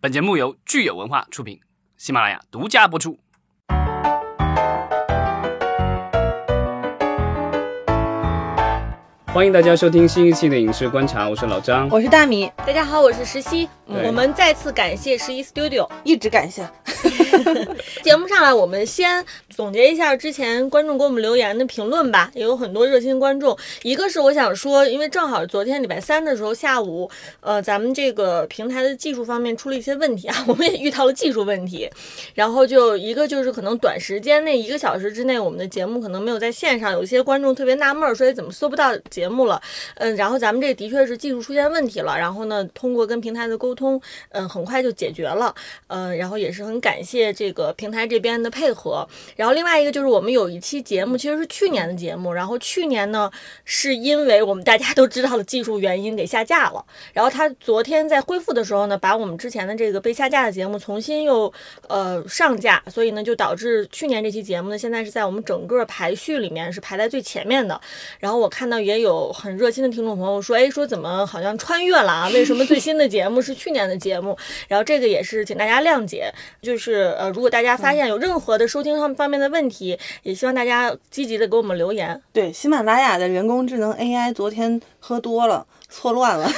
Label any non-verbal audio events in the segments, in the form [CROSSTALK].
本节目由聚友文化出品，喜马拉雅独家播出。欢迎大家收听新一期的《影视观察》，我是老张。我是大米，大家好，我是石溪。对我们再次感谢十一 Studio。一直感谢。[LAUGHS] 节目上来，我们先总结一下之前观众给我们留言的评论吧，也有很多热心观众。一个是我想说，因为正好昨天礼拜三的时候下午，呃，咱们这个平台的技术方面出了一些问题啊，[LAUGHS] 我们也遇到了技术问题。然后就一个就是可能短时间内一个小时之内，我们的节目可能没有在线上，有些观众特别纳闷，说怎么搜不到节目了？嗯，然后咱们这的确是技术出现问题了，然后呢，通过跟平台的沟通，嗯，很快就解决了。嗯，然后也是很感谢这个平台这边的配合。然后另外一个就是我们有一期节目，其实是去年的节目，然后去年呢是因为我们大家都知道的技术原因给下架了。然后他昨天在恢复的时候呢，把我们之前的这个被下架的节目重新又呃上架，所以呢就导致去年这期节目呢现在是在我们整个排序里面是排在最前面的。然后我看到也有很热心的听众朋友说，哎，说怎么好像穿越了啊？为什么最新的节目是去年的节目？[LAUGHS] 然后这个也是请大家谅解，就是呃，如果大家发现有任何的收听上方面的问题，也希望大家积极的给我们留言。对，喜马拉雅的人工智能 AI 昨天喝多了，错乱了，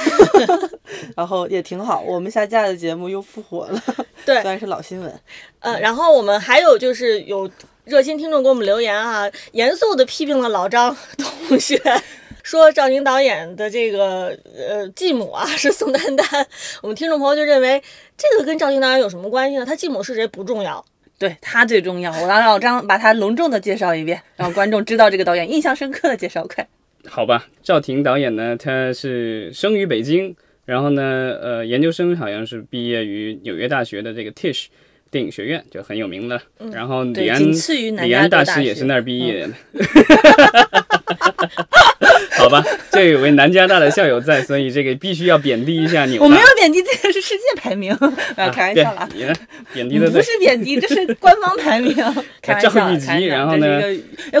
[LAUGHS] 然后也挺好。我们下架的节目又复活了，对虽然是老新闻。呃，然后我们还有就是有热心听众给我们留言啊，严肃的批评了老张同学。说赵婷导演的这个呃继母啊 [LAUGHS] 是宋丹丹，我们听众朋友就认为这个跟赵婷导演有什么关系呢？他继母是谁不重要，对他最重要，我让老张把他隆重的介绍一遍，让观众知道这个导演，印象深刻的介绍，快。好吧，赵婷导演呢，他是生于北京，然后呢，呃，研究生好像是毕业于纽约大学的这个 Tisch 电影学院，就很有名的。然后李，安李安大大师也是那儿毕业的。[LAUGHS] 好吧，这有位南加大的校友在，所以这个必须要贬低一下你。我没有贬低，这个是世界排名，[LAUGHS] 啊，开玩笑啦。你呢？贬低的不是。贬低，[LAUGHS] 这是官方排名，[LAUGHS] 开玩笑啦，赵一吉开然后呢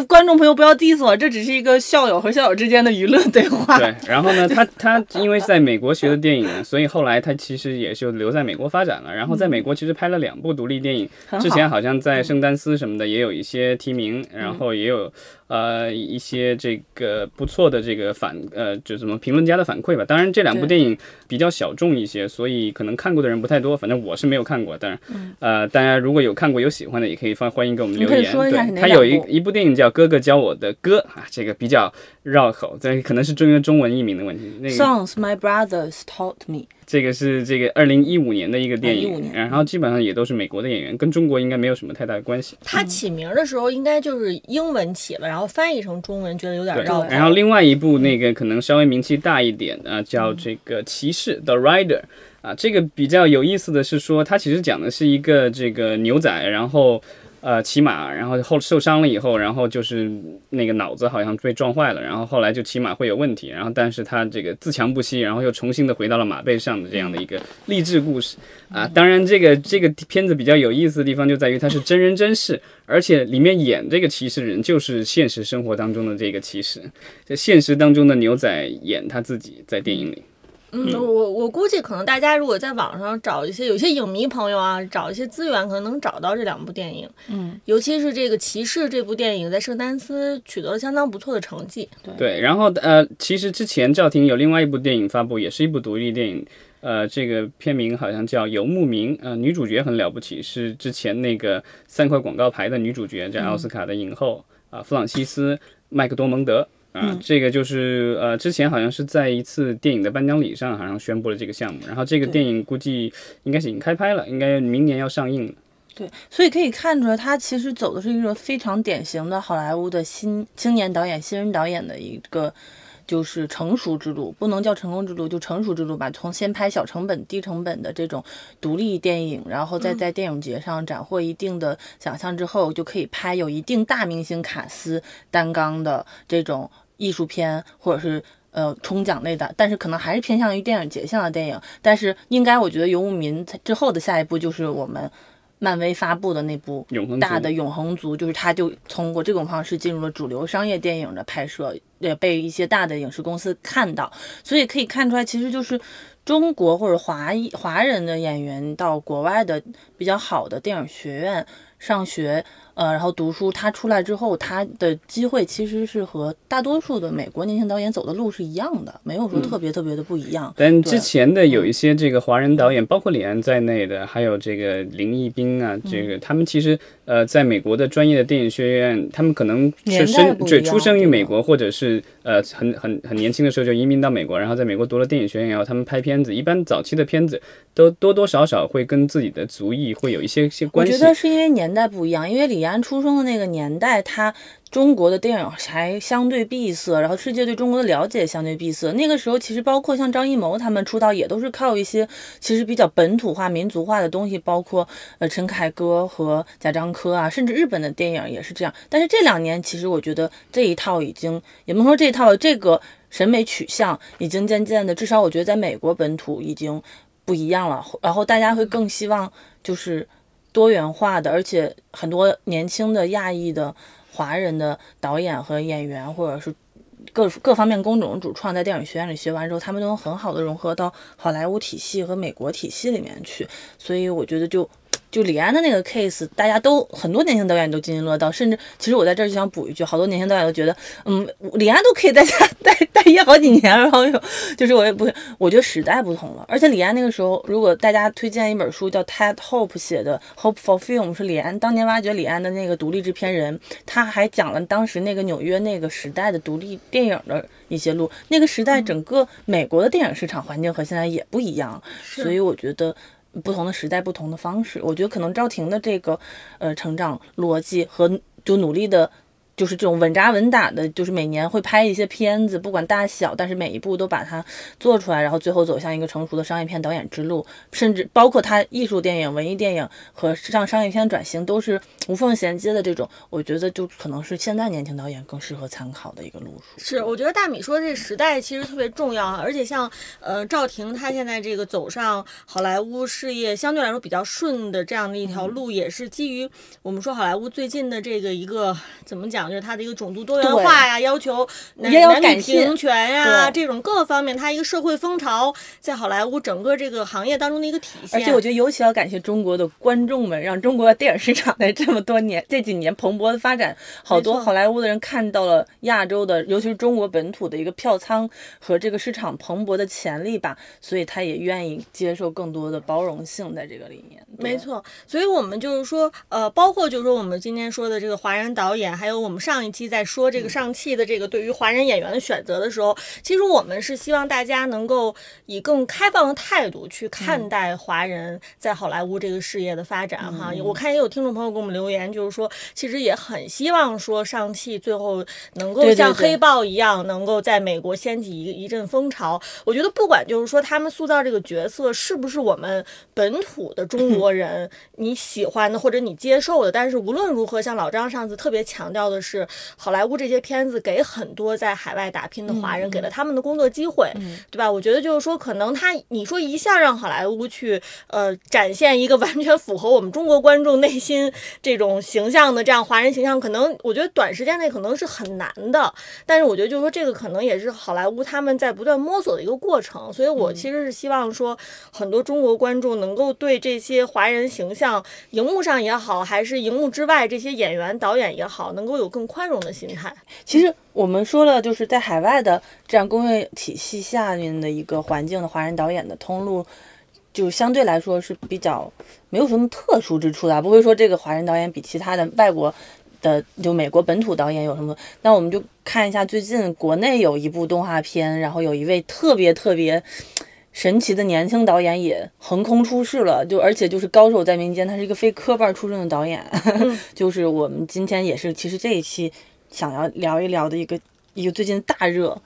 观众朋友不要 diss 我，这只是一个校友和校友之间的娱乐对话。对，然后呢，他他因为在美国学的电影，所以后来他其实也就留在美国发展了。然后在美国其实拍了两部独立电影，之前好像在圣丹斯什么的也有一些提名，然后也有呃一些这个不错的这个反呃就什么评论家的反馈吧。当然这两部电影比较小众一些，所以可能看过的人不太多。反正我是没有看过，当然呃大家如果有看过有喜欢的，也可以欢欢迎给我们留言。对，哪他有一部一部电影叫《哥哥教我的歌》啊，这个比较绕口，这可能是中英中文译名的问题。那个 Songs my brothers taught me。这个是这个二零一五年的一个电啊15影，年然后基本上也都是美国的演员，跟中国应该没有什么太大的关系。他起名的时候应该就是英文起了，然后翻译成中文觉得有点绕。，然后另外一部那个可能稍微名气大一点啊，叫这个《骑士》The Rider 啊，这个比较有意思的是说，它其实讲的是一个这个牛仔，然后。呃，骑马，然后后受伤了以后，然后就是那个脑子好像被撞坏了，然后后来就骑马会有问题，然后但是他这个自强不息，然后又重新的回到了马背上的这样的一个励志故事啊。当然，这个这个片子比较有意思的地方就在于它是真人真事，而且里面演这个骑士人就是现实生活当中的这个骑士，在现实当中的牛仔演他自己在电影里。嗯，我我估计可能大家如果在网上找一些有些影迷朋友啊，找一些资源，可能能找到这两部电影。嗯，尤其是这个《骑士》这部电影，在圣丹斯取得了相当不错的成绩。对，然后呃，其实之前赵婷有另外一部电影发布，也是一部独立电影，呃，这个片名好像叫《游牧民》，呃，女主角很了不起，是之前那个三块广告牌的女主角，叫奥斯卡的影后啊、弗朗西斯麦克多蒙德。啊，这个就是呃，之前好像是在一次电影的颁奖礼上，好像宣布了这个项目。然后这个电影估计应该是已经开拍了，应该明年要上映了。对，所以可以看出来，他其实走的是一个非常典型的好莱坞的新青年导演、新人导演的一个。就是成熟之路，不能叫成功之路，就成熟之路吧。从先拍小成本、低成本的这种独立电影，然后再在电影节上斩获一定的奖项之后，就可以拍有一定大明星卡司担纲的这种艺术片，或者是呃冲奖类的，但是可能还是偏向于电影节项的电影。但是应该我觉得《游牧民》之后的下一步就是我们。漫威发布的那部大的《永恒族》，就是他就通过这种方式进入了主流商业电影的拍摄，也被一些大的影视公司看到，所以可以看出来，其实就是中国或者华裔华人的演员到国外的比较好的电影学院上学，呃，然后读书，他出来之后，他的机会其实是和大多数的美国年轻导演走的路是一样的，没有说特别特别的不一样。但之前的有一些这个华人导演，包括李安在内的，还有这个林毅斌啊，这个他们其实呃，在美国的专业的电影学院，他们可能年是代不一样生对出生于美国，或者是呃很很很年轻的时候就移民到美国，然后在美国读了电影学院以后，他们拍片子，一般早期的片子都多多少少会跟自己的族裔会有一些些关系我觉。得是因为年代不一样，因为李李安出生的那个年代，他中国的电影还相对闭塞，然后世界对中国的了解相对闭塞。那个时候其实包括像张艺谋他们出道，也都是靠一些其实比较本土化、民族化的东西，包括呃陈凯歌和贾樟柯啊，甚至日本的电影也是这样。但是这两年，其实我觉得这一套已经也不能说这一套这个审美取向已经渐渐的，至少我觉得在美国本土已经不一样了。然后大家会更希望就是多元化的，而且很多年轻的亚裔的华人的导演和演员，或者是各各方面工种主创，在电影学院里学完之后，他们都能很好的融合到好莱坞体系和美国体系里面去。所以我觉得就。就李安的那个 case，大家都很多年轻导演都津津乐道，甚至其实我在这儿就想补一句，好多年轻导演都觉得，嗯，李安都可以在家 [LAUGHS] 待待业好几年，然后又就是我也不，我觉得时代不同了，而且李安那个时候，如果大家推荐一本书叫 Ted Hope 写的《Hope for Film》，是李安当年挖掘李安的那个独立制片人，他还讲了当时那个纽约那个时代的独立电影的一些路，那个时代整个美国的电影市场环境和现在也不一样，所以我觉得。不同的时代，不同的方式，我觉得可能赵婷的这个呃成长逻辑和就努力的。就是这种稳扎稳打的，就是每年会拍一些片子，不管大小，但是每一步都把它做出来，然后最后走向一个成熟的商业片导演之路，甚至包括他艺术电影、文艺电影和向商业片转型都是无缝衔接的这种，我觉得就可能是现在年轻导演更适合参考的一个路数。是，我觉得大米说这时代其实特别重要啊，而且像呃赵婷她现在这个走上好莱坞事业相对来说比较顺的这样的一条路，也是基于我们说好莱坞最近的这个一个怎么讲，就是它的一个种族多元化呀，要求男男女平权呀，对这种各个方面，它一个社会风潮在好莱坞整个这个行业当中的一个体现。而且我觉得尤其要感谢中国的观众们，让中国的电影市场在这么多年这几年蓬勃的发展，好多好莱坞的人看到了亚洲的，尤其是中国本土的一个票仓和这个市场蓬勃的潜力吧，所以他也愿意接受更多的包容性在这个里面。没，错，所以我们就是说，呃，包括就是说我们今天说的这个华人导演，还有我们上一期在说这个上汽的这个对于华人演员的选择的时候，其实我们是希望大家能够以更开放的态度去看待华人在好莱坞这个事业的发展哈。我看也有听众朋友给我们留言，就是说其实也很希望说上汽最后能够像黑豹一样，能够在美国掀起一一阵风潮。我觉得不管就是说他们塑造这个角色是不是我们本土的中国人你喜欢的或者你接受的，但是无论如何，像老张上次特别强调的是，好莱坞这些片子给很多在海外打拼的华人、给了他们的工作机会，对吧？我觉得就是说，可能他你说一下让好莱坞去呃展现一个 [LAUGHS] 完全符合我们中国观众内心这种形象的这样华人形象，可能我觉得短时间内可能是很难的。但是我觉得就是说，这个可能也是好莱坞他们在不断摸索的一个过程。所以我其实是希望说，很多中国观众能够对这些华人形象，荧幕上也好，还是荧幕之外这些演员、导演也好，能够有更宽容的心态。其实我们说了，就是在海外的这样工业体系下面的一个环境的华人导演的通路，就相对来说是比较没有什么特殊之处的，不会说这个华人导演比其他的外国的就美国本土导演有什么。那我们就看一下最近国内有一部动画片，然后有一位特别特别。神奇的年轻导演也横空出世了，就而且就是高手在民间，他是一个非科班出身的导演，[LAUGHS] 就是我们今天也是，其实这一期想要聊一聊的一个一个最近大热，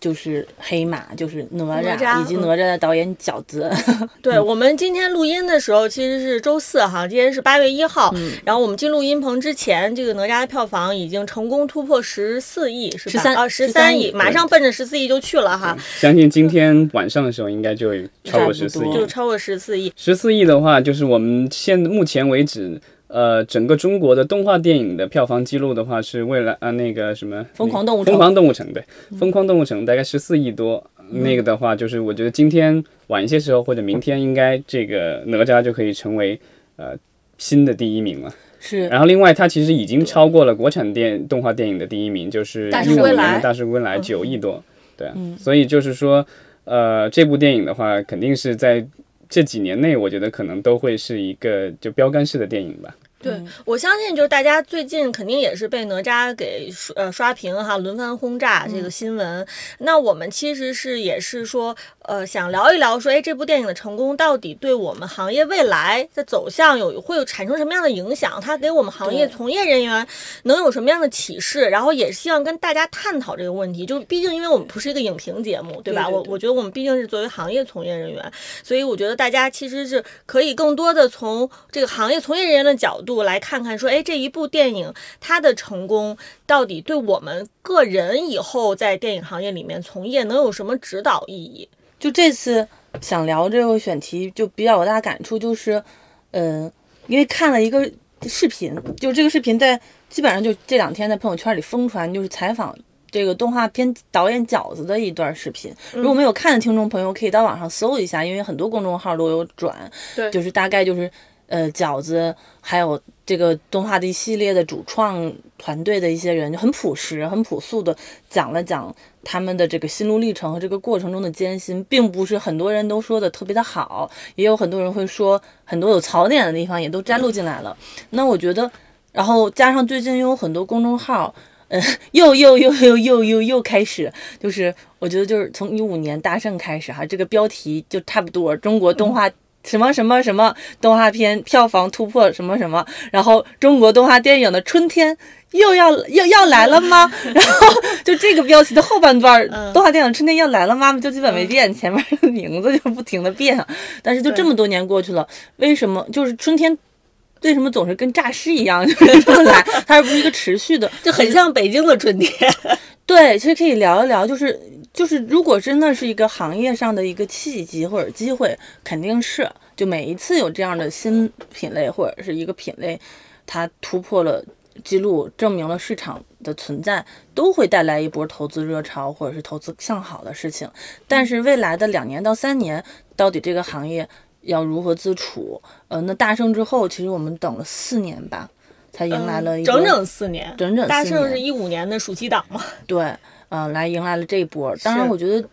就是黑马，就是哪哪吒吒以及哪吒的导演饺子。[LAUGHS] 对我们今天录音的时候，其实是周四哈，今天是八月一号。然后我们进录音棚之前，这个哪吒的票房已经成功突破十四亿，是吧？13啊，十13亿，马上奔着十四亿就去了哈，相信今天晚上的时候应该就会超过十四亿就。超过十四亿。十四亿的话，就是我们现目前为止，呃，整个中国的动画电影的票房记录的话，是未来啊那个什么疯狂动物城。疯狂动物城对，疯狂动物城大概十四亿多。那个的话，就是我觉得今天晚一些时候或者明天，应该这个哪吒就可以成为呃新的第一名了。是，然后另外它其实已经超过了国产电动画电影的第一名，就是大一五年的大圣归来》九亿多，对啊，嗯。所以就是说，呃，这部电影的话，肯定是在这几年内，我觉得可能都会是一个就标杆式的电影吧。对嗯，我相信就是大家最近肯定也是被哪吒给刷呃刷屏哈，轮番轰炸这个新闻。那我们其实是也是说，呃，想聊一聊说，哎，这部电影的成功到底对我们行业未来的走向有会有产生什么样的影响？它给我们行业从业人员能有什么样的启示？然后也希望跟大家探讨这个问题。就毕竟因为我们不是一个影评节目，对吧？对对对我我觉得我们毕竟是作为行业从业人员，所以我觉得大家其实是可以更多的从这个行业从业人员的角度来看看，说，哎，这一部电影它的成功到底对我们个人以后在电影行业里面从业能有什么指导意义？就这次想聊这个选题，就比较有大感触，就是，嗯、因为看了一个视频，就这个视频在基本上就这两天在朋友圈里疯传，就是采访这个动画片导演饺子的一段视频。如果没有看的听众朋友，可以到网上搜一下，因为很多公众号都有转，对就是大概就是呃饺子还有这个动画的一系列的主创团队的一些人，很朴实、很朴素的讲了讲他们的这个心路历程和这个过程中的艰辛，并不是很多人都说的特别的好，也有很多人会说很多有槽点的地方也都摘录进来了。那我觉得，然后加上最近又有很多公众号。嗯，又又又又又又又开始，就是我觉得就是从一五年大圣开始哈，这个标题就差不多，中国动画什么什么什么动画片票房突破什么什么，然后中国动画电影的春天又要又要来了吗？[LAUGHS] 然后就这个标题的后半段，动画电影春天要来了吗？就基本没变，前面的名字就不停的变，但是就这么多年过去了，为什么就是春天？为什么总是跟诈尸一样，就是这么来？它而不是一个持续的，就很像北京的春天。对，其实可以聊一聊，就是就是，如果真的是一个行业上的一个契机或者机会，肯定是就每一次有这样的新品类或者是一个品类，它突破了记录，证明了市场的存在，都会带来一波投资热潮或者是投资向好的事情。但是未来的两年到三年，到底这个行业要如何自处？呃，那大圣之后，其实我们等了四年吧，才迎来了整整四年，整整大圣是一五年的暑期档嘛？[LAUGHS] 对，嗯、来迎来了这一波。当然，我觉得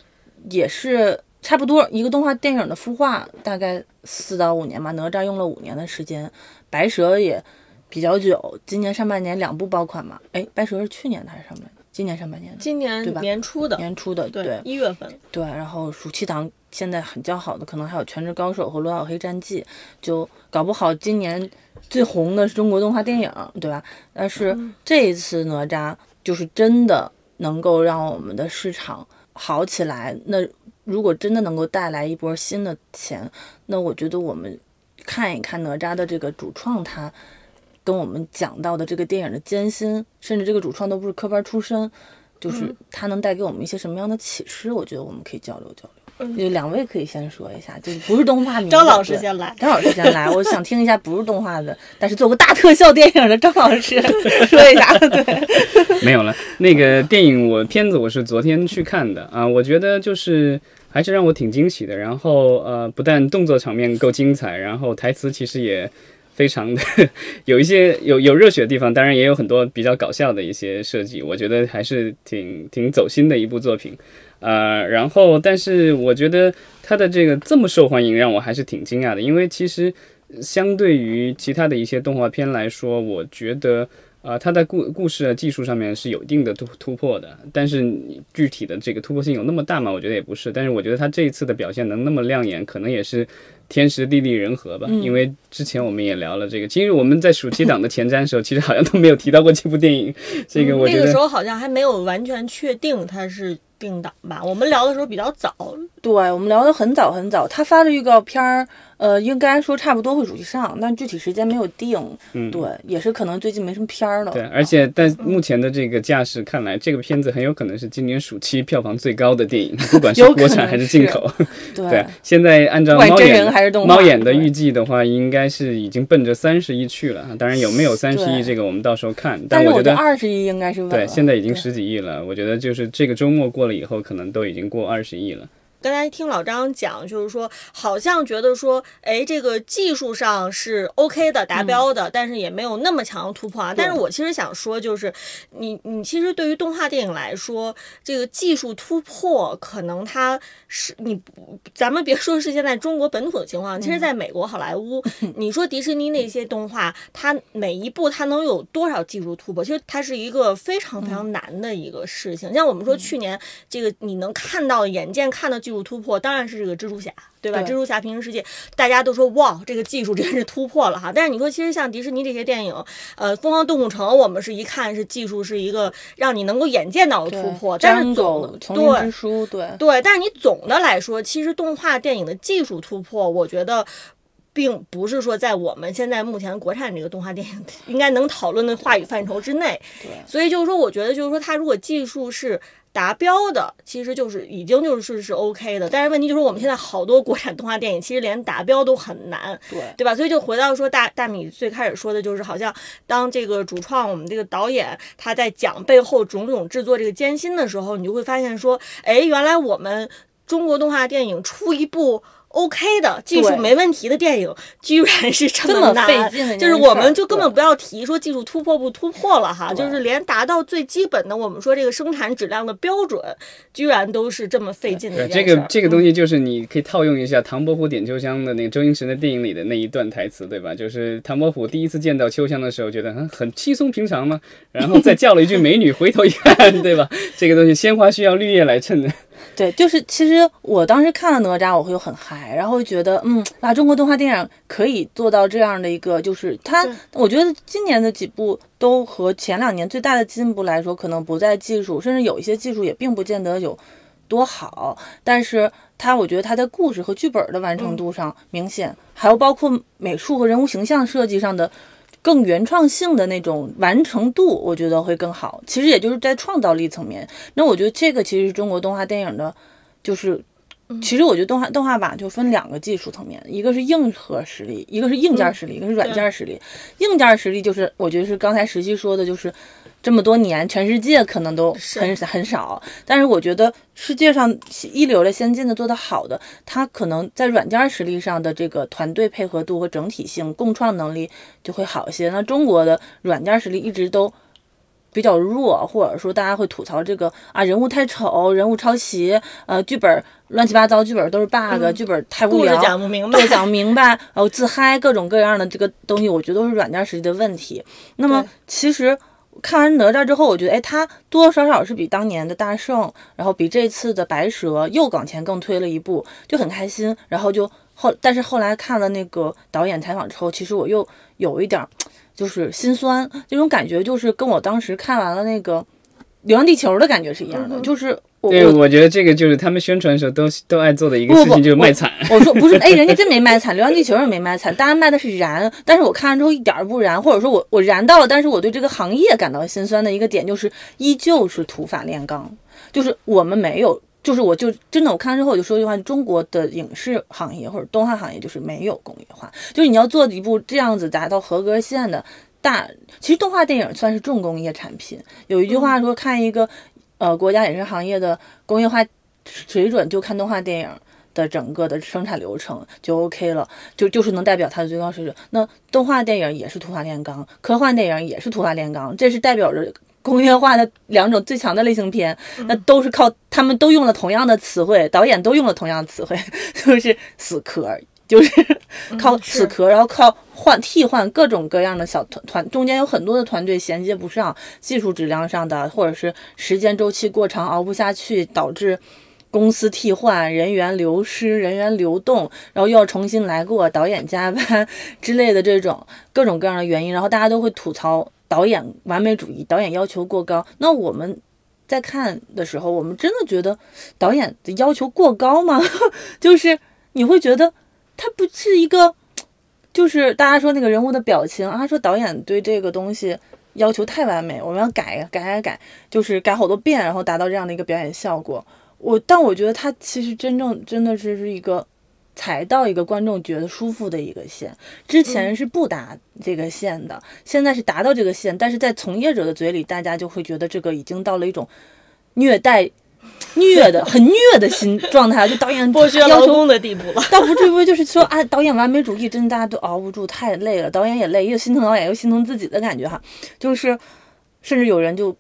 也是差不多一个动画电影的孵化，大概四到五年吧。哪吒用了五年的时间，白蛇也比较久，今年上半年两部爆款嘛。哎，白蛇是去年的还是上半年？今年上半年的，今年对吧年初的，年初的，对对，一月份。对，然后暑期档现在很较好的，可能还有《全职高手》和《罗小黑战记》，就搞不好今年最红的是中国动画电影，对吧？但是这一次哪吒就是真的能够让我们的市场好起来。那如果真的能够带来一波新的钱，那我觉得我们看一看哪吒的这个主创他。跟我们讲到的这个电影的艰辛，甚至这个主创都不是科班出身，就是他能带给我们一些什么样的启示？我觉得我们可以交流交流。就两位可以先说一下，就是不是动画迷的，张老师先来张老师先来，我想听一下不是动画的，但是做过大特效电影的张老师 [LAUGHS] 说一下。对，没有了，那个电影我片子我是昨天去看的啊，我觉得就是还是让我挺惊喜的。然后呃，不但动作场面够精彩，然后台词其实也非常的 [LAUGHS] 有一些有有热血的地方，当然也有很多比较搞笑的一些设计，我觉得还是挺挺走心的一部作品。呃，然后但是我觉得它的这个这么受欢迎，让我还是挺惊讶的，因为其实相对于其他的一些动画片来说，我觉得。呃，它在故故事的技术上面是有一定的突突破的，但是你具体的这个突破性有那么大吗？我觉得也不是。但是我觉得它这一次的表现能那么亮眼，可能也是天时地利人和吧。因为之前我们也聊了这个，其实我们在暑期档的前瞻的时候，其实好像都没有提到过这部电影。这个我觉得那个时候好像还没有完全确定它是定档吧？我们聊的时候比较早，对我们聊的很早很早，他发的预告片儿，呃，应该说差不多会暑期上，但具体时间没有定。嗯对，也是可能最近没什么片儿了。对，而且在目前的这个架势看来，这个片子很有可能是今年暑期票房最高的电影，不管是国产还是进口。[LAUGHS] 对对，现在按照真猫眼人还是动画猫眼的预计的话，应该是已经奔着三十亿去了。当然有没有三十亿，这个我们到时候看。但是我觉得二十亿应该是。对，现在已经十几亿了。我觉得就是这个周末过了以后，可能都已经过二十亿了。刚才听老张讲，就是说好像觉得说，哎，这个技术上是 OK 的，达标的，但是也没有那么强的突破啊。但是我其实想说，就是你你其实对于动画电影来说，这个技术突破可能它是你，咱们别说是现在中国本土的情况，其实在美国好莱坞，[LAUGHS] 你说迪士尼那些动画，它每一部它能有多少技术突破？其实它是一个非常非常难的一个事情。像我们说去年这个你能看到眼见看到技术突破，当然是这个蜘蛛侠，对吧？对蜘蛛侠平行世界，大家都说哇，这个技术真是突破了哈。但是你说，其实像迪士尼这些电影，呃，《疯狂动物城》，我们是一看是技术是一个让你能够眼见到的突破，但是总对对，但是你总的来说，其实动画电影的技术突破，我觉得。并不是说在我们现在目前国产这个动画电影应该能讨论的话语范畴之内，对所以就是说，我觉得就是说，它如果技术是达标的，其实就是已经就是是 OK 的。但是问题就是，我们现在好多国产动画电影其实连达标都很难，对对吧？所以就回到说大大米最开始说的，就是好像当这个主创我们这个导演他在讲背后种种制作这个艰辛的时候，你就会发现说，哎，原来我们中国动画电影出一部。OK 的技术没问题的电影，居然是这这么难，费劲的就是我们就根本不要提说技术突破不突破了哈，就是连达到最基本的我们说这个生产质量的标准，居然都是这么费劲的。这个这个东西就是你可以套用一下唐伯虎点秋香的那个周星驰的电影里的那一段台词，对吧？就是唐伯虎第一次见到秋香的时候，觉得很很轻松平常嘛，然后再叫了一句美女，回头一看，[LAUGHS] 对吧？这个东西鲜花需要绿叶来衬的。对，就是其实我当时看了哪吒，我会很嗨，然后觉得嗯，啊，中国动画电影可以做到这样的一个，就是它，我觉得今年的几部都和前两年最大的进步来说，可能不在技术，甚至有一些技术也并不见得有多好，但是它，我觉得它在故事和剧本的完成度上明显，还有包括美术和人物形象设计上的。更原创性的那种完成度，我觉得会更好。其实也就是在创造力层面，那我觉得这个其实是中国动画电影的，就是，其实我觉得动画动画吧就分两个技术层面，一个是硬核实力，一个是硬件实力，一个是软件实力。硬件实力就是我觉得是刚才石溪说的，就是这么多年全世界可能都很很少，但是我觉得世界上一流的、先进的、做得好的，它可能在软件实力上的这个团队配合度和整体性、共创能力就会好一些。那中国的软件实力一直都。比较弱，或者说大家会吐槽这个啊，人物太丑，人物抄袭，呃，剧本乱七八糟，剧本都是 bug，、剧本太无聊，讲不明白对，，讲不明白，然后自嗨，各种各样的这个东西，我觉得都是软件实力的问题。那么其实看完哪吒之后，我觉得，哎，他多多少少是比当年的大圣，然后比这次的白蛇又往前更推了一步，就很开心。然后就后，但是后来看了那个导演采访之后，其实我又有一点就是心酸，那种感觉就是跟我当时看完了那个《流浪地球》的感觉是一样的，就是我对，我我觉得这个就是他们宣传的时候都都爱做的一个不不事情，就是卖惨。我说不是，[LAUGHS] 哎，人家真没卖惨，《流浪地球》也没卖惨，大家卖的是燃。但是我看完之后一点儿不燃，或者说我我燃到了，但是我对这个行业感到心酸的一个点就是，依旧是土法炼钢，就是我们没有。就是我就真的我看完之后我就说一句话，中国的影视行业或者动画行业就是没有工业化，就是你要做一部这样子达到合格线的大，其实动画电影算是重工业产品。有一句话说，看一个呃国家影视行业的工业化水准，就看动画电影。的整个的生产流程就 OK 了，就就是能代表它的最高水准。那动画电影也是土法炼钢，科幻电影也是土法炼钢，这是代表着工业化的两种最强的类型片。那都是靠他们都用了同样的词汇，导演都用了同样的词汇，[LAUGHS] 就是死壳，就是靠是死磕，然后靠换替换各种各样的小团团，中间有很多的团队衔接不上，技术质量上的，或者是时间周期过长熬不下去，导致。公司替换、人员流失、人员流动，然后又要重新来过，导演加班之类的这种各种各样的原因，然后大家都会吐槽导演完美主义，导演要求过高。那我们在看的时候，我们真的觉得导演的要求过高吗？[LAUGHS] 就是你会觉得他不是一个，[TSK] 就是大家说那个人物的表情啊，说导演对这个东西要求太完美，我们要改改改改，就是改好多遍，然后达到这样的一个表演效果。我但我觉得他其实真正真的是是一个踩到一个观众觉得舒服的一个线，之前是不达这个线的，现在是达到这个线，但是在从业者的嘴里，大家就会觉得这个已经到了一种虐待虐的很虐的心状态，就导演剥削劳工的地步了。倒不至于就是说啊，导演完美主义，真的大家都熬不住，太累了，导演也累，又心疼导演，又心疼自己的感觉哈。就是甚至有人就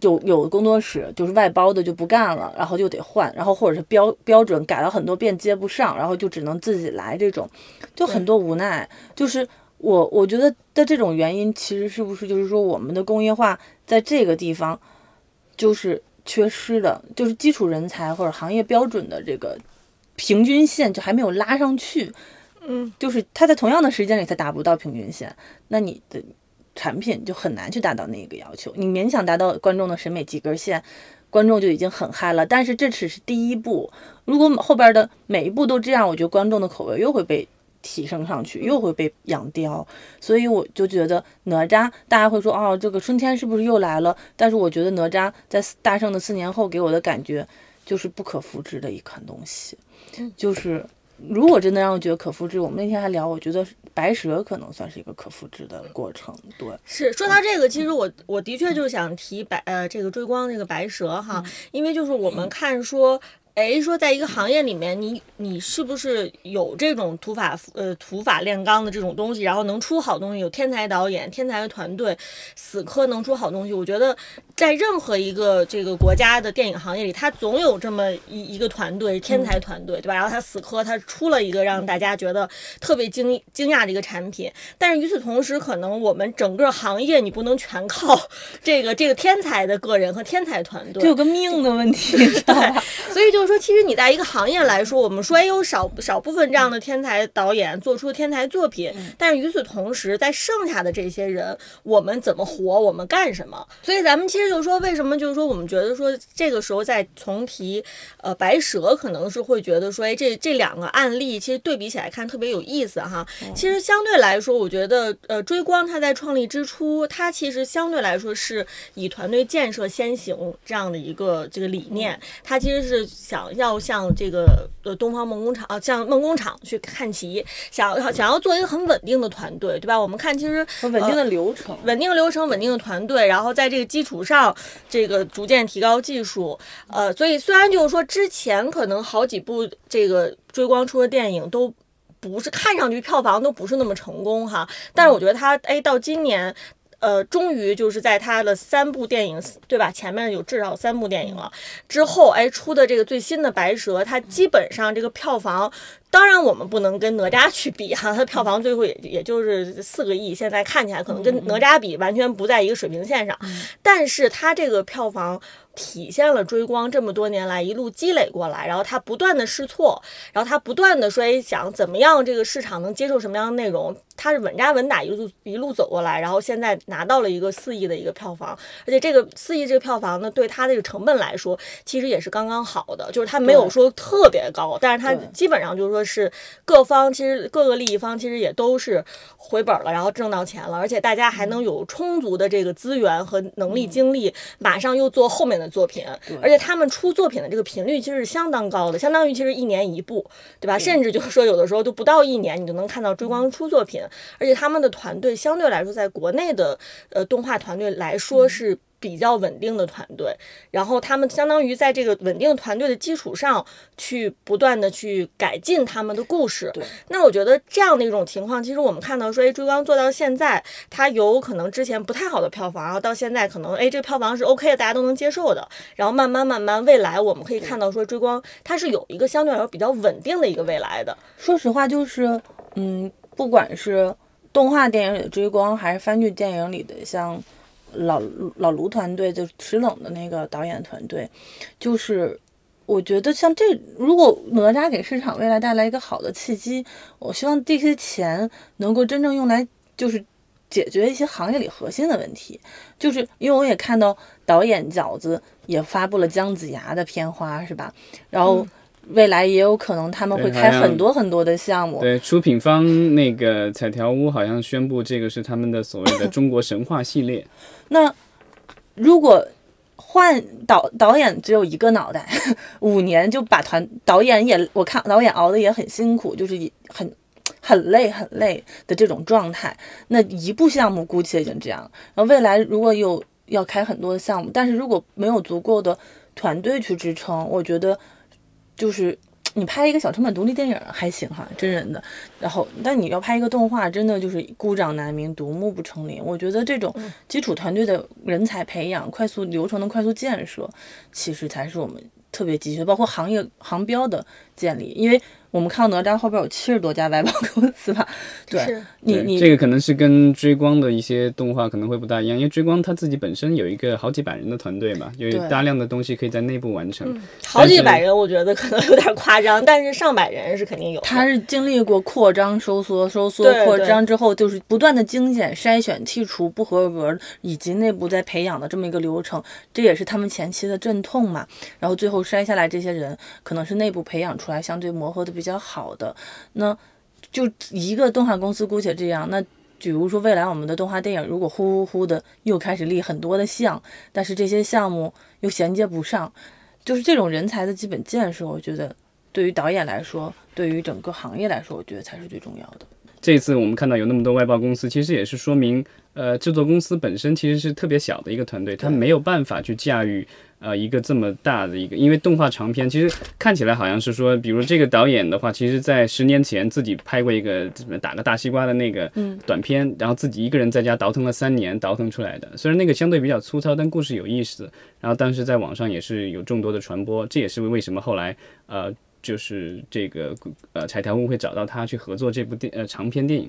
有有工作室就是外包的就不干了，然后就得换，然后或者是标标准改了很多遍接不上，然后就只能自己来，这种就很多无奈。就是我我觉得的这种原因，其实是不是就是说我们的工业化在这个地方就是。缺失的就是基础人才或者行业标准的这个平均线就还没有拉上去，嗯，就是他在同样的时间里他达不到平均线，那你的产品就很难去达到那个要求。你勉强达到观众的审美及格线，观众就已经很嗨了。但是这只是第一步，如果后边的每一步都这样，我觉得观众的口味又会被。提升上去又会被养刁，所以我就觉得哪吒，大家会说哦，这个春天是不是又来了？但是我觉得哪吒在大圣的四年后给我的感觉就是不可复制的一款东西。[LAUGHS] 就是如果真的让我觉得可复制，我们那天还聊，我觉得白蛇可能算是一个可复制的过程。对，是说到这个，其实我我的确就是想提白呃这个追光这个白蛇哈，因为就是我们看说。哎，说在一个行业里面，你你是不是有这种土法呃土法炼钢的这种东西，然后能出好东西，有天才导演、天才的团队，死磕能出好东西？我觉得在任何一个这个国家的电影行业里，他总有这么一一个团队，天才团队，对吧？然后他死磕，他出了一个让大家觉得特别惊惊讶的一个产品。但是与此同时，可能我们整个行业你不能全靠这个这个天才的个人和天才团队，就有个命的问题，[LAUGHS] 对，所以就。说其实你在一个行业来说，我们说也有少少部分这样的天才导演做出天才作品，但是与此同时，在剩下的这些人，我们怎么活，我们干什么？所以咱们其实就是说，为什么就是说我们觉得说这个时候再重提呃白蛇，可能是会觉得说哎这这两个案例其实对比起来看特别有意思哈。其实相对来说，我觉得呃追光它在创立之初，它其实相对来说是以团队建设先行这样的一个这个理念，它其实是想。想要向这个呃东方梦工厂啊，向梦工厂去看齐，想要想要做一个很稳定的团队，对吧？我们看其实稳定的流程，稳定流程，稳定的团队，然后在这个基础上，这个逐渐提高技术。呃，所以虽然就是说之前可能好几部这个追光出的电影都不是看上去票房都不是那么成功哈，但是我觉得他哎到今年。呃，终于就是在他的三部电影，对吧？前面有至少三部电影了，之后哎出的这个最新的《白蛇》，它基本上这个票房。当然，我们不能跟哪吒去比哈，它票房最后也也就是四个亿，现在看起来可能跟哪吒比完全不在一个水平线上。但是它这个票房体现了追光这么多年来一路积累过来，然后它不断的试错，然后它不断的说想怎么样这个市场能接受什么样的内容，它是稳扎稳打一路 [LAUGHS] 一路走过来，然后现在拿到了一个四亿的一个票房，而且这个四亿这个票房呢，对它这个成本来说其实也是刚刚好的，就是它没有说特别高，但是它基本上就是说。是各方其实各个利益方其实也都是回本了，然后挣到钱了，而且大家还能有充足的这个资源和能力精力，马上又做后面的作品，而且他们出作品的这个频率其实是相当高的，相当于其实一年一部，对吧？甚至就是说有的时候都不到一年，你就能看到追光出作品，而且他们的团队相对来说在国内的呃动画团队来说是。比较稳定的团队，然后他们相当于在这个稳定团队的基础上去不断的去改进他们的故事。对，那我觉得这样的一种情况，其实我们看到说，哎，追光做到现在，它有可能之前不太好的票房，然后到现在可能，哎，这个票房是 OK 的，大家都能接受的。然后慢慢慢慢，未来我们可以看到说，追光它是有一个相对来说比较稳定的一个未来的。说实话，就是，嗯，不管是动画电影里的追光，还是番剧电影里的像。老老卢团队就石冷的那个导演团队，就是我觉得像这，如果哪吒给市场未来带来一个好的契机，我希望这些钱能够真正用来就是解决一些行业里核心的问题。就是因为我也看到导演饺子也发布了姜子牙的片花，是吧？然后。未来也有可能他们会开很多很多的项目。对，出品方那个彩条屋好像宣布这个是他们的所谓的 [LAUGHS] 中国神话系列。那如果换导导演只有一个脑袋，[LAUGHS] 五年就把团导演也我看导演熬的也很辛苦，就是很很累很累的这种状态。那一部项目估计已经这样。然后未来如果有要开很多的项目，但是如果没有足够的。团队去支撑，我觉得就是你拍一个小成本独立电影还行哈，真人的，然后但你要拍一个动画，真的就是孤掌难鸣，独木不成林。我觉得这种基础团队的人才培养、快速流程的快速建设，其实才是我们特别急需，包括行业行标的建立，因为。我们看到哪吒后边有七十多家外包公司吧？[LAUGHS] 对，你你这个可能是跟追光的一些动画可能会不大一样，因为追光它自己本身有一个好几百人的团队嘛，有大量的东西可以在内部完成。好几百人我觉得可能有点夸张，但是上百人是肯定有。他是经历过扩张、收缩、收缩、扩张之后，就是不断的精简、筛选、剔除不合格以及内部在培养的这么一个流程，这也是他们前期的阵痛嘛。然后最后筛下来这些人，可能是内部培养出来相对磨合的。比较好的，那就一个动画公司姑且这样。那比如说未来我们的动画电影，如果呼呼呼的又开始立很多的项，但是这些项目又衔接不上，就是这种人才的基本建设，我觉得对于导演来说，对于整个行业来说，我觉得才是最重要的。这次我们看到有那么多外包公司，其实也是说明，呃，制作公司本身其实是特别小的一个团队，他没有办法去驾驭。呃，一个这么大的一个，因为动画长片，其实看起来好像是说，比如这个导演的话，其实在十年前自己拍过一个怎么打个大西瓜的那个短片，然后自己一个人在家倒腾了三年，倒腾出来的。虽然那个相对比较粗糙，但故事有意思。然后当时在网上也是有众多的传播，这也是为什么后来呃，就是这个呃彩条屋会找到他去合作这部电呃长片电影。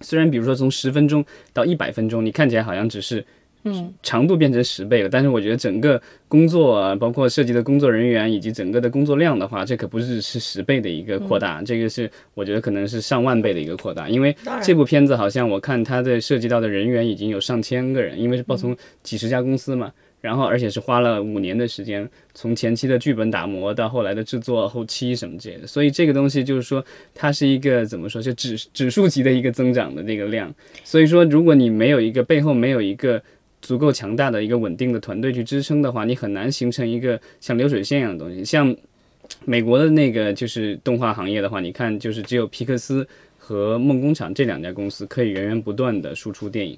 虽然比如说从十分钟到一百分钟，你看起来好像只是。嗯，长度变成十倍了，但是我觉得整个工作啊，包括涉及的工作人员以及整个的工作量的话，这可不是是十倍的一个扩大，这个是我觉得可能是上万倍的一个扩大，因为这部片子好像我看它的涉及到的人员已经有上千个人，因为是报从几十家公司嘛，然后而且是花了五年的时间，从前期的剧本打磨到后来的制作、后期什么之类的，所以这个东西就是说它是一个怎么说，就指指数级的一个增长的这个量，所以说如果你没有一个背后没有一个。足够强大的一个稳定的团队去支撑的话，你很难形成一个像流水线一样的东西。像 [TSK] 美国的那个就是动画行业的话，你看就是只有皮克斯和梦工厂这两家公司可以源源不断的输出电影。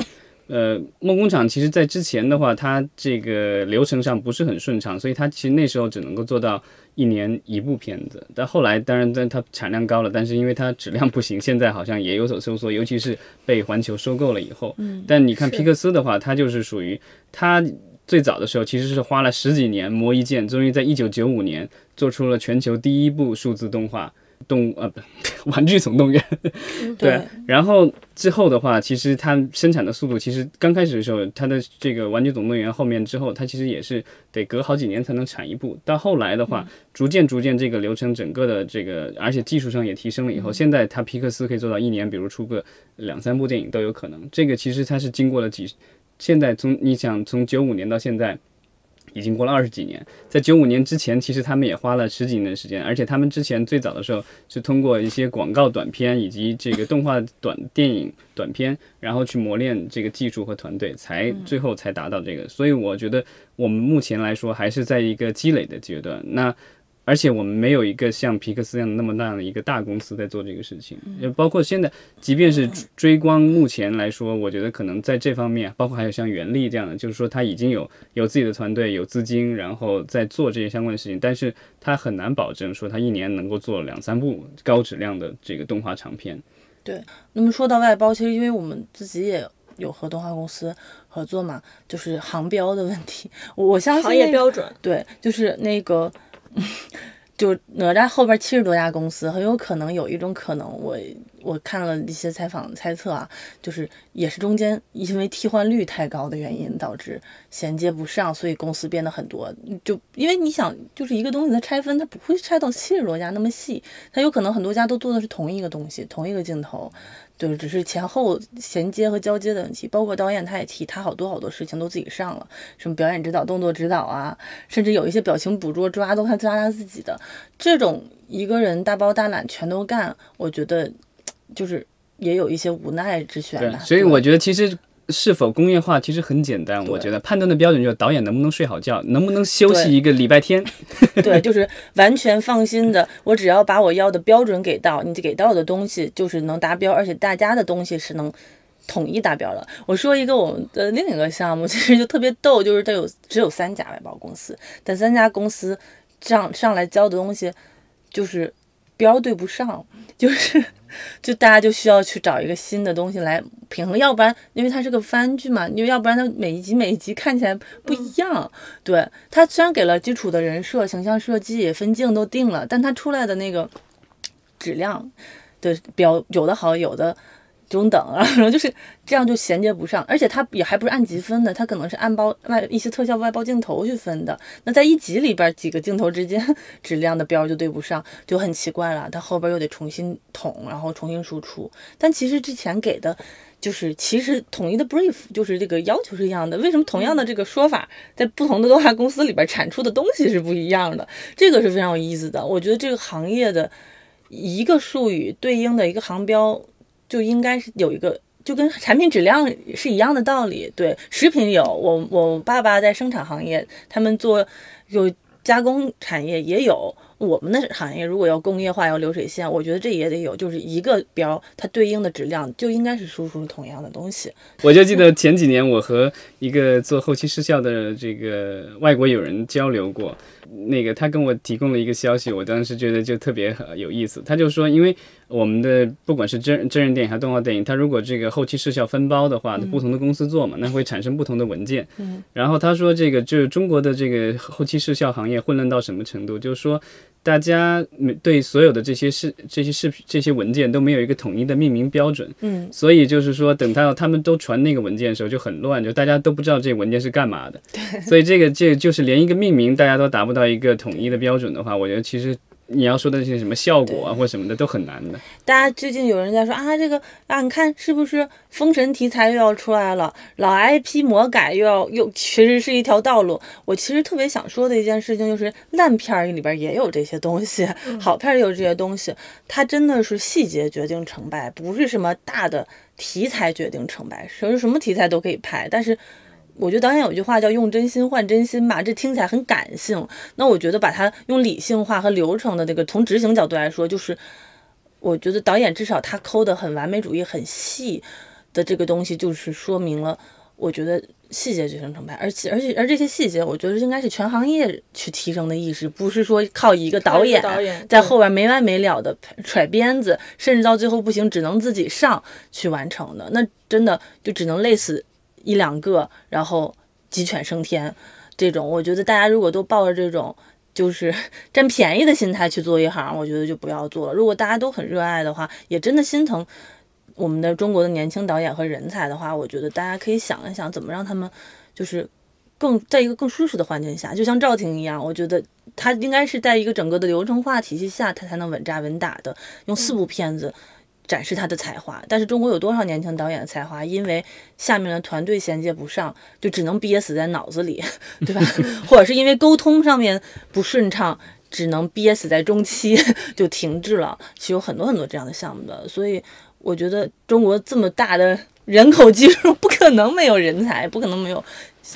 呃，梦工厂其实在之前的话，它这个流程上不是很顺畅，所以它其实那时候只能够做到。一年一部片子，但后来当然，但它产量高了，但是因为它质量不行，现在好像也有所收缩，尤其是被环球收购了以后。嗯。但你看皮克斯的话，它就是属于它最早的时候其实是花了十几年磨一剑，终于在一九九五年做出了全球第一部数字动画。动呃不，[LAUGHS] 玩具总动员，[LAUGHS] 对。然后之后的话，其实它生产的速度，其实刚开始的时候，它的这个玩具总动员后面之后，它其实也是得隔好几年才能产一部。到后来的话，逐渐逐渐这个流程整个的这个，而且技术上也提升了以后，现在它皮克斯可以做到一年，比如出个两三部电影都有可能。这个其实它是经过了几，现在从你想从九五年到现在。已经过了二十几年，在九五年之前，其实他们也花了十几年的时间，而且他们之前最早的时候是通过一些广告短片以及这个动画短电影短片，然后去磨练这个技术和团队，才最后才达到这个。所以我觉得我们目前来说还是在一个积累的阶段。那。而且我们没有一个像皮克斯一样那么大的一个大公司在做这个事情，也包括现在，即便是追光，目前来说，我觉得可能在这方面，包括还有像袁立这样的，就是说他已经有有自己的团队、有资金，然后在做这些相关的事情，但是他很难保证说他一年能够做两三部高质量的这个动画长片。对，那么说到外包，其实因为我们自己也有和动画公司合作嘛，就是航标的问题，[LAUGHS] 我相信行业标准，对，就是那个。[LAUGHS] 就哪吒后边七十多家公司，很有可能有一种可能，我我看了一些采访猜测啊，就是也是中间因为替换率太高的原因导致衔接不上，所以公司变得很多。就因为你想，就是一个东西的拆分，它不会拆到七十多家那么细，它有可能很多家都做的是同一个东西，同一个镜头。就是只是前后衔接和交接的问题，包括导演他也提，他好多好多事情都自己上了，什么表演指导、动作指导啊，甚至有一些表情捕捉抓都他抓他自己的，这种一个人大包大揽全都干，我觉得就是也有一些无奈之选吧。所以我觉得其实。是否工业化其实很简单，我觉得判断的标准就是导演能不能睡好觉，能不能休息一个礼拜天。[LAUGHS] 对，就是完全放心的，我只要把我要的标准给到，你给到的东西就是能达标，而且大家的东西是能统一达标了。我说一个我们的另一个项目，[LAUGHS] 其实就特别逗，就是它有只有三家外包公司，但三家公司上上来交的东西就是标对不上，就是就大家就需要去找一个新的东西来平衡，要不然因为它是个番剧嘛，因为要不然它每一集每一集看起来不一样。对它虽然给了基础的人设、形象设计、分镜都定了，但它出来的那个质量对，比较有的好，有的。中等啊，然后就是这样就衔接不上，而且它也还不是按集分的，它可能是按包外一些特效外包镜头去分的。那在一集里边几个镜头之间质量的标就对不上，就很奇怪了。它后边又得重新统，然后重新输出。但其实之前给的就是其实统一的 brief 就是这个要求是一样的。为什么同样的这个说法在不同的动画公司里边产出的东西是不一样的？这个是非常有意思的。我觉得这个行业的一个术语对应的一个航标。就应该是有一个，就跟产品质量是一样的道理。对，食品有我，我爸爸在生产行业，他们做有加工产业也有。我们的行业如果要工业化，要流水线，我觉得这也得有，就是一个标，它对应的质量就应该是输出同样的东西。我就记得前几年我和一个做后期失效的这个外国友人交流过，那个他跟我提供了一个消息，我当时觉得就特别有意思。他就说，因为我们的不管是真真人电影还是动画电影，它如果这个后期视效分包的话，不同的公司做嘛，那会产生不同的文件。嗯。然后他说，这个就是中国的这个后期视效行业混乱到什么程度，就是说。大家对所有的这些视、这些视频、这些文件都没有一个统一的命名标准，嗯，所以就是说，等到他们都传那个文件的时候就很乱，就大家都不知道这文件是干嘛的。对，所以这个这就是连一个命名大家都达不到一个统一的标准的话，我觉得其实。你要说的这些什么效果啊，或什么的都很难的。大家最近有人在说啊，这个啊，你看是不是封神题材又要出来了？老 IP 魔改又要又其实是一条道路。我其实特别想说的一件事情就是，烂片儿里边也有这些东西，好片儿也有这些东西。它真的是细节决定成败，不是什么大的题材决定成败。什么什么题材都可以拍，但是。我觉得导演有句话叫“用真心换真心”吧，这听起来很感性。那我觉得把它用理性化和流程的这个从执行角度来说，就是我觉得导演至少他抠的很完美主义、很细的这个东西，就是说明了我觉得细节决定成败。而且而且而这些细节，我觉得应该是全行业去提升的意识，不是说靠一个导演在后边没完没了的甩鞭子，甚至到最后不行只能自己上去完成的，那真的就只能累死。一两个，然后鸡犬升天，这种我觉得大家如果都抱着这种就是占便宜的心态去做一行，我觉得就不要做了。如果大家都很热爱的话，也真的心疼我们的中国的年轻导演和人才的话，我觉得大家可以想一想，怎么让他们就是更在一个更舒适的环境下，就像赵婷一样，我觉得他应该是在一个整个的流程化体系下，他才能稳扎稳打的用四部片子。展示他的才华，但是中国有多少年轻导演的才华，因为下面的团队衔接不上，就只能憋死在脑子里，[LAUGHS] 对吧？或者是因为沟通上面不顺畅，只能憋死在中期就停滞了。其实有很多很多这样的项目的，所以我觉得中国这么大的人口基数，不可能没有人才，不可能没有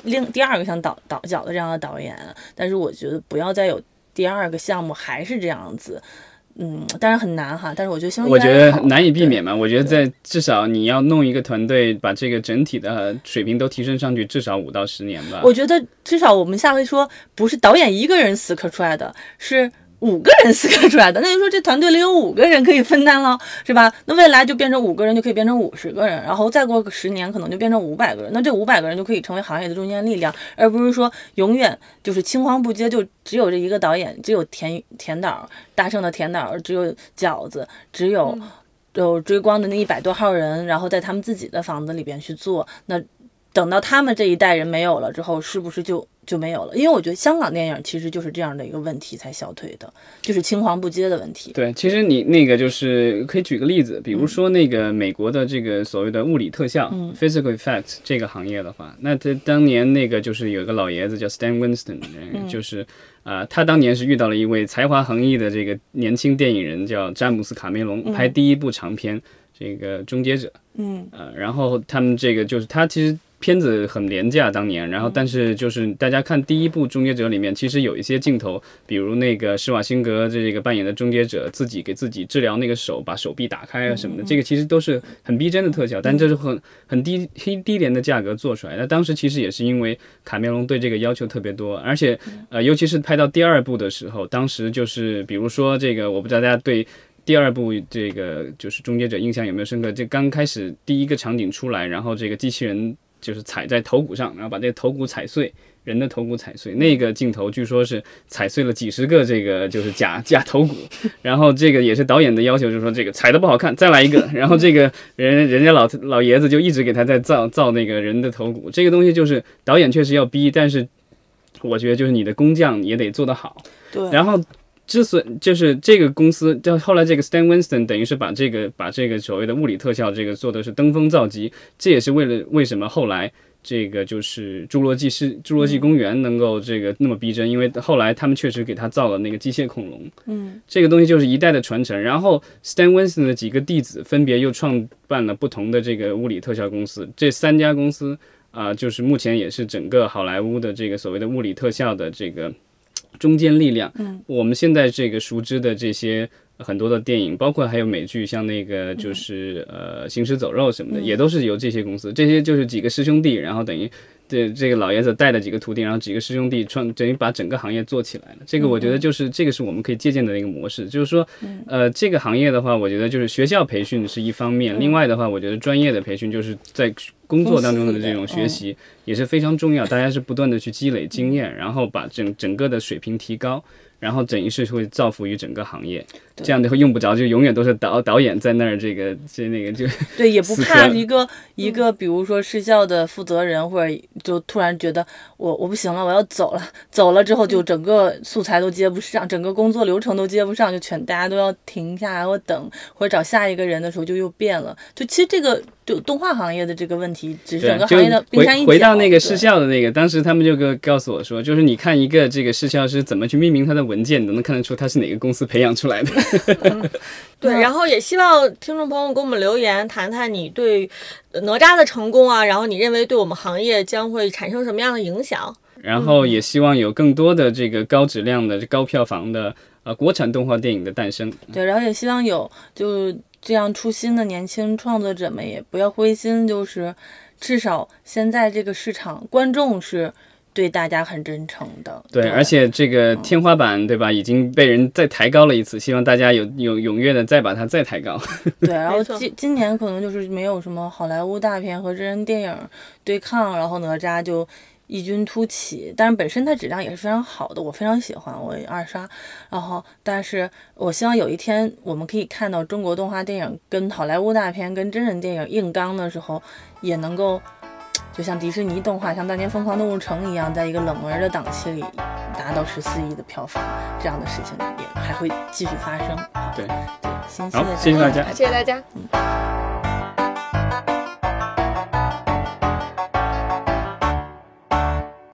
另第二个像导导角的这样的导演。但是我觉得不要再有第二个项目还是这样子。嗯，当然很难哈，但是我觉得相，我觉得难以避免嘛。我觉得在至少你要弄一个团队，把这个整体的水平都提升上去，至少五到十年吧。我觉得至少我们下回说，不是导演一个人死磕出来的，是。五个人四个出来的，那就说这团队里有五个人可以分担了，是吧？那未来就变成五个人就可以变成五十个人，然后再过个十年可能就变成五百个人，那这五百个人就可以成为行业的中坚力量，而不是说永远就是青黄不接，就只有这一个导演，只有田田导大圣的田导，只有饺子，只有有追光的那一百多号人，然后在他们自己的房子里边去做，那等到他们这一代人没有了之后，是不是就？就没有了，因为我觉得香港电影其实就是这样的一个问题才消退的，就是青黄不接的问题。对，其实你那个就是可以举个例子，比如说那个美国的这个所谓的物理特效 （physical effects） 这个行业的话，那他当年那个就是有一个老爷子叫 Stan Winston，就是啊，他当年是遇到了一位才华横溢的这个年轻电影人叫詹姆斯卡梅隆，拍第一部长片这个终结者。嗯，呃，然后他们这个就是他其实。片子很廉价当年，然后但是就是大家看第一部《终结者》里面，其实有一些镜头，比如那个施瓦辛格这个扮演的终结者自己给自己治疗那个手，把手臂打开啊什么的，这个其实都是很逼真的特效，但这是很很低低低廉的价格做出来。那当时其实也是因为卡梅隆对这个要求特别多，而且呃，尤其是拍到第二部的时候，当时就是比如说这个，我不知道大家对。第二部这个就是《终结者》印象有没有深刻？这刚开始第一个场景出来，然后这个机器人就是踩在头骨上，然后把这个头骨踩碎，人的头骨踩碎。那个镜头据说是踩碎了几十个这个就是假 [LAUGHS] 假头骨，然后这个也是导演的要求，就是说这个踩的不好看，再来一个。然后这个人人家老老爷子就一直给他在造造那个人的头骨。这个东西就是导演确实要逼，但是我觉得就是你的工匠也得做得好。对，然后。之所以就是这个公司，到后来这个 Stan Winston 等于是把这个把这个所谓的物理特效这个做的是登峰造极，这也是为了为什么后来这个就是侏罗纪是侏罗纪公园能够这个那么逼真，因为后来他们确实给他造了那个机械恐龙，嗯，这个东西就是一代的传承。然后 Stan Winston 的几个弟子分别又创办了不同的这个物理特效公司，这三家公司啊，就是目前也是整个好莱坞的这个所谓的物理特效的这个。中坚力量，嗯，我们现在这个熟知的这些很多的电影，包括还有美剧，像那个就是呃《行尸走肉》什么的，也都是由这些公司，这些就是几个师兄弟，然后等于这这个老爷子带了几个徒弟，然后几个师兄弟创，等于把整个行业做起来了。这个我觉得就是这个是我们可以借鉴的一个模式，就是说，呃，这个行业的话，我觉得就是学校培训是一方面，另外的话，我觉得专业的培训就是在。工作当中的这种学习也是非常重要，大家是不断的去积累经验，然后把整整个的水平提高，然后等于是会造福于整个行业。这样的会用不着，就永远都是导导演在那儿，这个这那个就 [LAUGHS] 对，也不怕一个一个，比如说视效的负责人，或者就突然觉得我我不行了，我要走了，走了之后就整个素材都接不上，整个工作流程都接不上，就全大家都要停下来或等，或者找下一个人的时候就又变了。就其实这个就动画行业的这个问题，只是整个行业的冰山一角。回到那个视效的那个，当时他们就告告诉我说，就是你看一个这个视效师怎么去命名他的文件，你都能看得出他是哪个公司培养出来的。对，然后也希望听众朋友给我们留言，谈谈你对哪吒的成功啊，然后你认为对我们行业将会产生什么样的影响？然后也希望有更多的这个高质量的、高票房的呃国产动画电影的诞生。对，然后也希望有就这样初心的年轻创作者们也不要灰心，就是至少现在这个市场观众是。对大家很真诚的，对，而且这个天花板，对吧，已经被人再抬高了一次，希望大家有有踊跃的再把它再抬高。[LAUGHS] 对，然后今今年可能就是没有什么好莱坞大片和真人电影对抗，然后哪吒就异军突起，但是本身它质量也是非常好的，我非常喜欢，我二刷。然后，但是我希望有一天我们可以看到中国动画电影跟好莱坞大片跟真人电影硬刚的时候，也能够。就像迪士尼动画，像当年《疯狂动物城》一样，在一个冷门的档期里达到十四亿的票房，这样的事情也还会继续发生。对对，好，谢谢大家，谢谢大家。嗯。